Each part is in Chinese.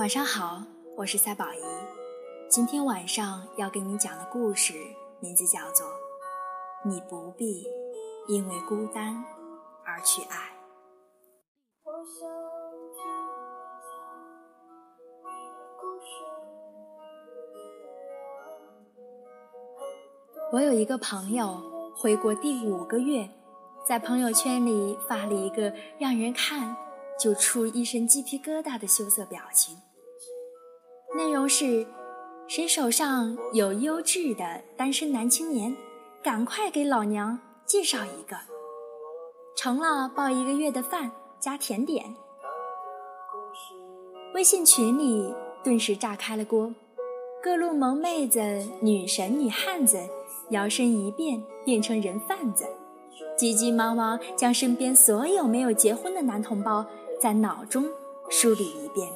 晚上好，我是赛宝仪。今天晚上要给你讲的故事名字叫做《你不必因为孤单而去爱》。我有一个朋友，回国第五个月，在朋友圈里发了一个让人看就出一身鸡皮疙瘩的羞涩表情。内容是：谁手上有优质的单身男青年，赶快给老娘介绍一个，成了报一个月的饭加甜点。微信群里顿时炸开了锅，各路萌妹子、女神、女汉子摇身一变变成人贩子，急急忙忙将身边所有没有结婚的男同胞在脑中梳理一遍。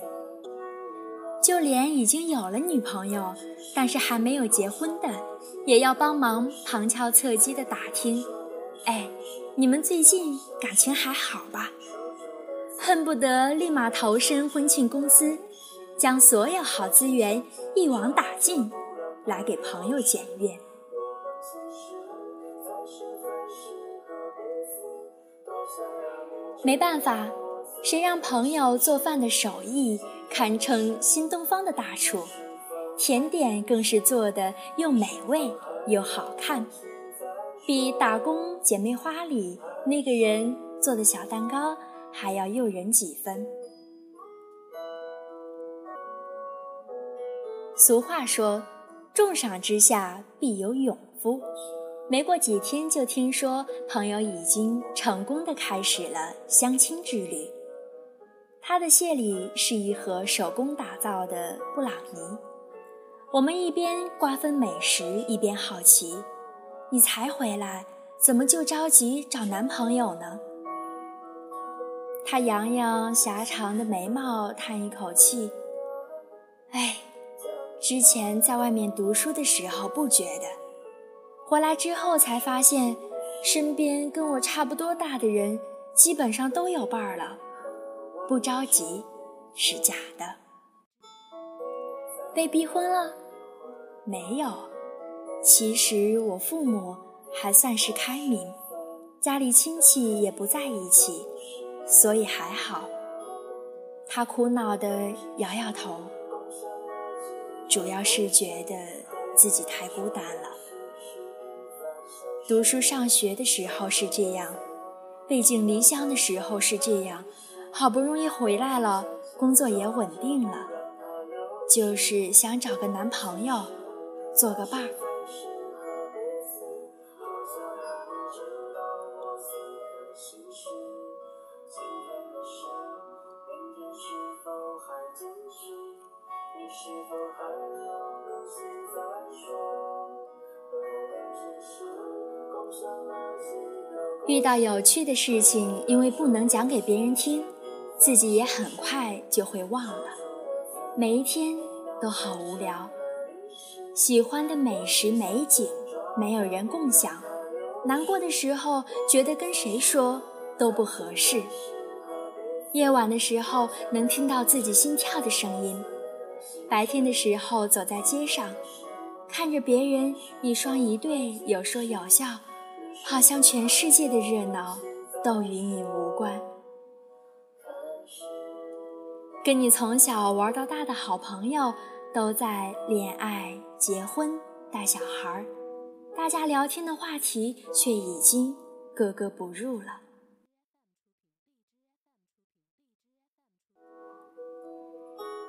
就连已经有了女朋友，但是还没有结婚的，也要帮忙旁敲侧击的打听。哎，你们最近感情还好吧？恨不得立马投身婚庆公司，将所有好资源一网打尽，来给朋友检阅。没办法，谁让朋友做饭的手艺？堪称新东方的大厨，甜点更是做的又美味又好看，比《打工姐妹花》里那个人做的小蛋糕还要诱人几分。俗话说：“重赏之下必有勇夫。”没过几天，就听说朋友已经成功的开始了相亲之旅。他的谢礼是一盒手工打造的布朗尼。我们一边瓜分美食，一边好奇：“你才回来，怎么就着急找男朋友呢？”他扬扬狭长的眉毛，叹一口气：“哎，之前在外面读书的时候不觉得，回来之后才发现，身边跟我差不多大的人基本上都有伴儿了。”不着急是假的。被逼婚了？没有。其实我父母还算是开明，家里亲戚也不在一起，所以还好。他苦恼地摇摇头，主要是觉得自己太孤单了。读书上学的时候是这样，背井离乡的时候是这样。好不容易回来了，工作也稳定了，就是想找个男朋友，做个伴儿。遇到有趣的事情，因为不能讲给别人听。自己也很快就会忘了，每一天都好无聊。喜欢的美食美景没有人共享，难过的时候觉得跟谁说都不合适。夜晚的时候能听到自己心跳的声音，白天的时候走在街上，看着别人一双一对有说有笑，好像全世界的热闹都与你无关。跟你从小玩到大的好朋友都在恋爱、结婚、带小孩儿，大家聊天的话题却已经格格不入了。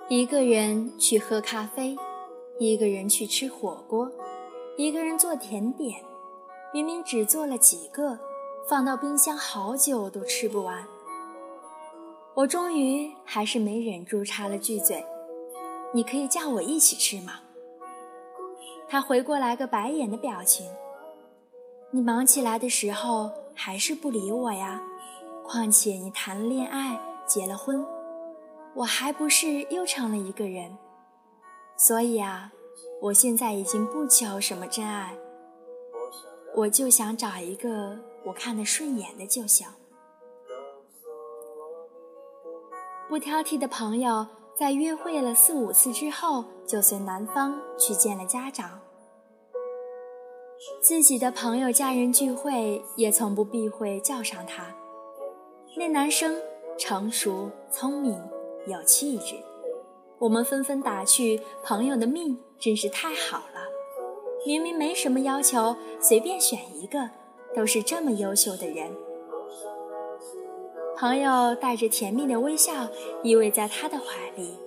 一个人去喝咖啡，一个人去吃火锅，一个人做甜点，明明只做了几个，放到冰箱好久都吃不完。我终于还是没忍住插了句嘴：“你可以叫我一起吃吗？”他回过来个白眼的表情。你忙起来的时候还是不理我呀？况且你谈了恋爱，结了婚，我还不是又成了一个人？所以啊，我现在已经不求什么真爱，我就想找一个我看得顺眼的就行。不挑剔的朋友在约会了四五次之后，就随男方去见了家长。自己的朋友家人聚会，也从不避讳叫上他。那男生成熟、聪明、有气质，我们纷纷打趣：朋友的命真是太好了，明明没什么要求，随便选一个，都是这么优秀的人。朋友带着甜蜜的微笑依偎在他的怀里，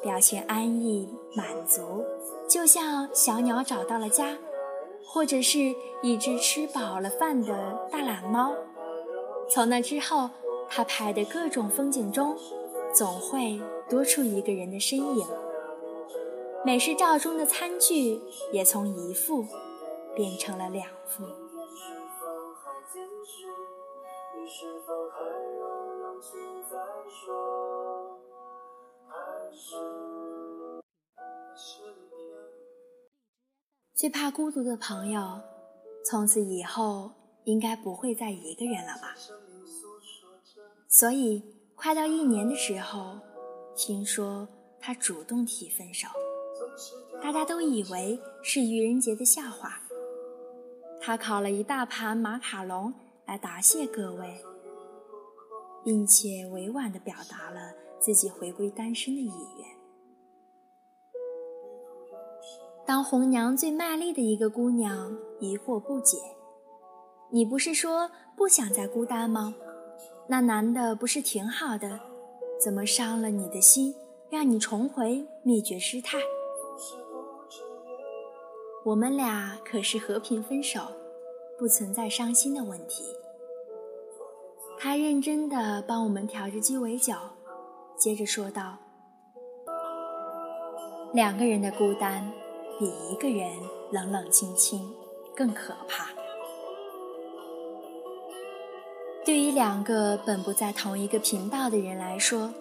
表情安逸满足，就像小鸟找到了家，或者是一只吃饱了饭的大懒猫。从那之后，他拍的各种风景中，总会多出一个人的身影。美食照中的餐具也从一副变成了两副。最怕孤独的朋友，从此以后应该不会再一个人了吧？所以快到一年的时候，听说他主动提分手，大家都以为是愚人节的笑话。他烤了一大盘马卡龙来答谢各位，并且委婉地表达了自己回归单身的意愿。当红娘最卖力的一个姑娘疑惑不解：“你不是说不想再孤单吗？那男的不是挺好的，怎么伤了你的心，让你重回灭绝师太？”我们俩可是和平分手，不存在伤心的问题。他认真的帮我们调着鸡尾酒，接着说道：“两个人的孤单。”比一个人冷冷清清更可怕。对于两个本不在同一个频道的人来说，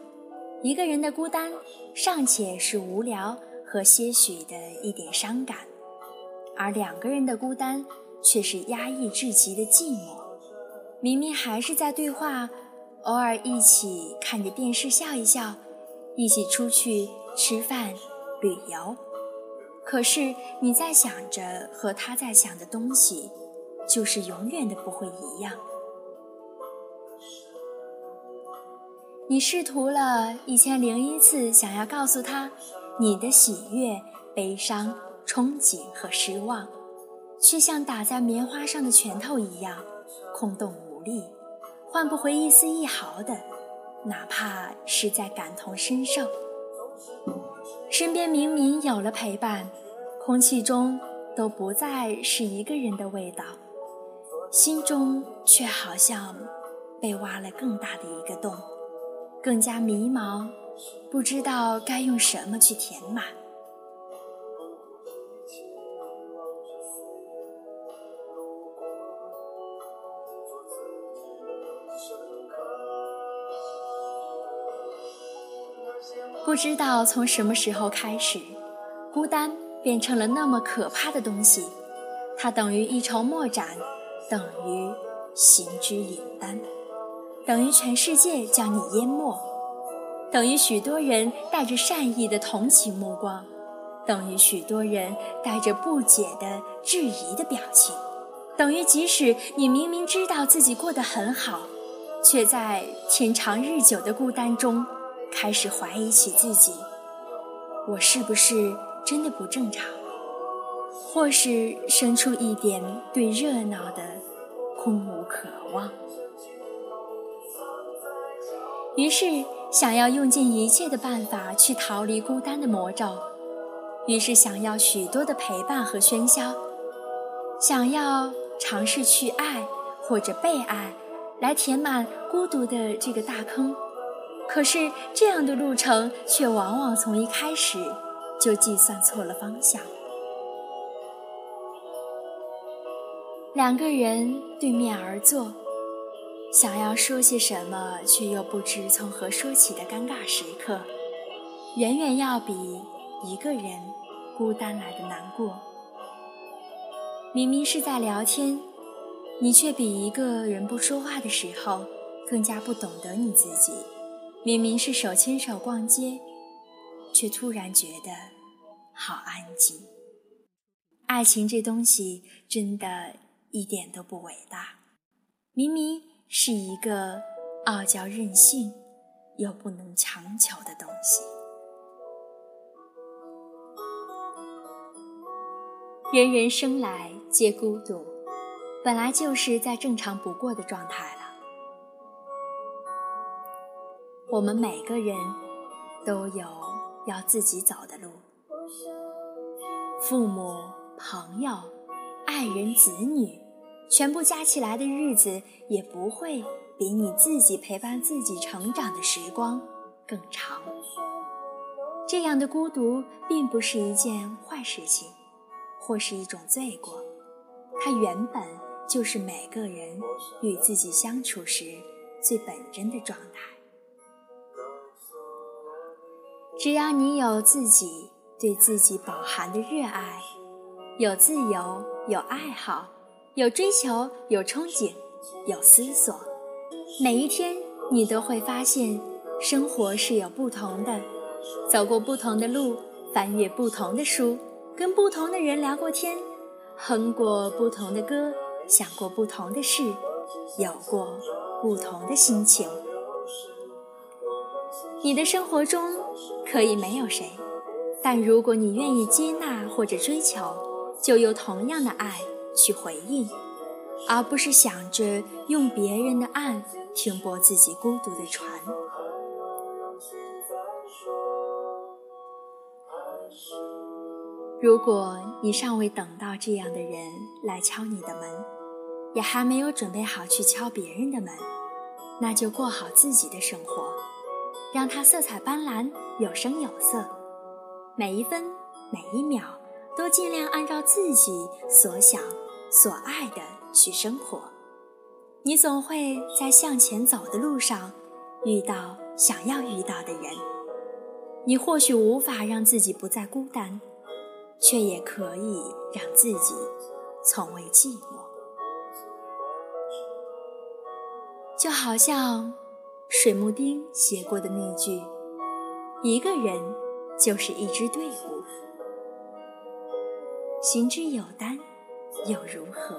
一个人的孤单尚且是无聊和些许的一点伤感，而两个人的孤单却是压抑至极的寂寞。明明还是在对话，偶尔一起看着电视笑一笑，一起出去吃饭、旅游。可是你在想着和他在想的东西，就是永远的不会一样。你试图了一千零一次想要告诉他你的喜悦、悲伤、憧憬和失望，却像打在棉花上的拳头一样空洞无力，换不回一丝一毫的，哪怕是在感同身受。身边明明有了陪伴，空气中都不再是一个人的味道，心中却好像被挖了更大的一个洞，更加迷茫，不知道该用什么去填满。不知道从什么时候开始，孤单变成了那么可怕的东西。它等于一筹莫展，等于行之隐单，等于全世界将你淹没，等于许多人带着善意的同情目光，等于许多人带着不解的质疑的表情，等于即使你明明知道自己过得很好，却在天长日久的孤单中。开始怀疑起自己，我是不是真的不正常？或是生出一点对热闹的空无渴望？于是想要用尽一切的办法去逃离孤单的魔咒，于是想要许多的陪伴和喧嚣，想要尝试去爱或者被爱，来填满孤独的这个大坑。可是，这样的路程却往往从一开始就计算错了方向。两个人对面而坐，想要说些什么，却又不知从何说起的尴尬时刻，远远要比一个人孤单来的难过。明明是在聊天，你却比一个人不说话的时候更加不懂得你自己。明明是手牵手逛街，却突然觉得好安静。爱情这东西真的一点都不伟大，明明是一个傲娇任性又不能强求的东西。人人生来皆孤独，本来就是再正常不过的状态了。我们每个人都有要自己走的路，父母、朋友、爱人、子女，全部加起来的日子也不会比你自己陪伴自己成长的时光更长。这样的孤独并不是一件坏事情。或是一种罪过，它原本就是每个人与自己相处时最本真的状态。只要你有自己对自己饱含的热爱，有自由，有爱好，有追求，有憧憬，有思索，每一天你都会发现，生活是有不同的，走过不同的路，翻阅不同的书。跟不同的人聊过天，哼过不同的歌，想过不同的事，有过不同的心情。你的生活中可以没有谁，但如果你愿意接纳或者追求，就用同样的爱去回应，而不是想着用别人的爱停泊自己孤独的船。如果你尚未等到这样的人来敲你的门，也还没有准备好去敲别人的门，那就过好自己的生活，让它色彩斑斓、有声有色。每一分每一秒都尽量按照自己所想、所爱的去生活。你总会在向前走的路上遇到想要遇到的人。你或许无法让自己不再孤单。却也可以让自己从未寂寞，就好像水木丁写过的那句：“一个人就是一支队伍，行之有单又如何？”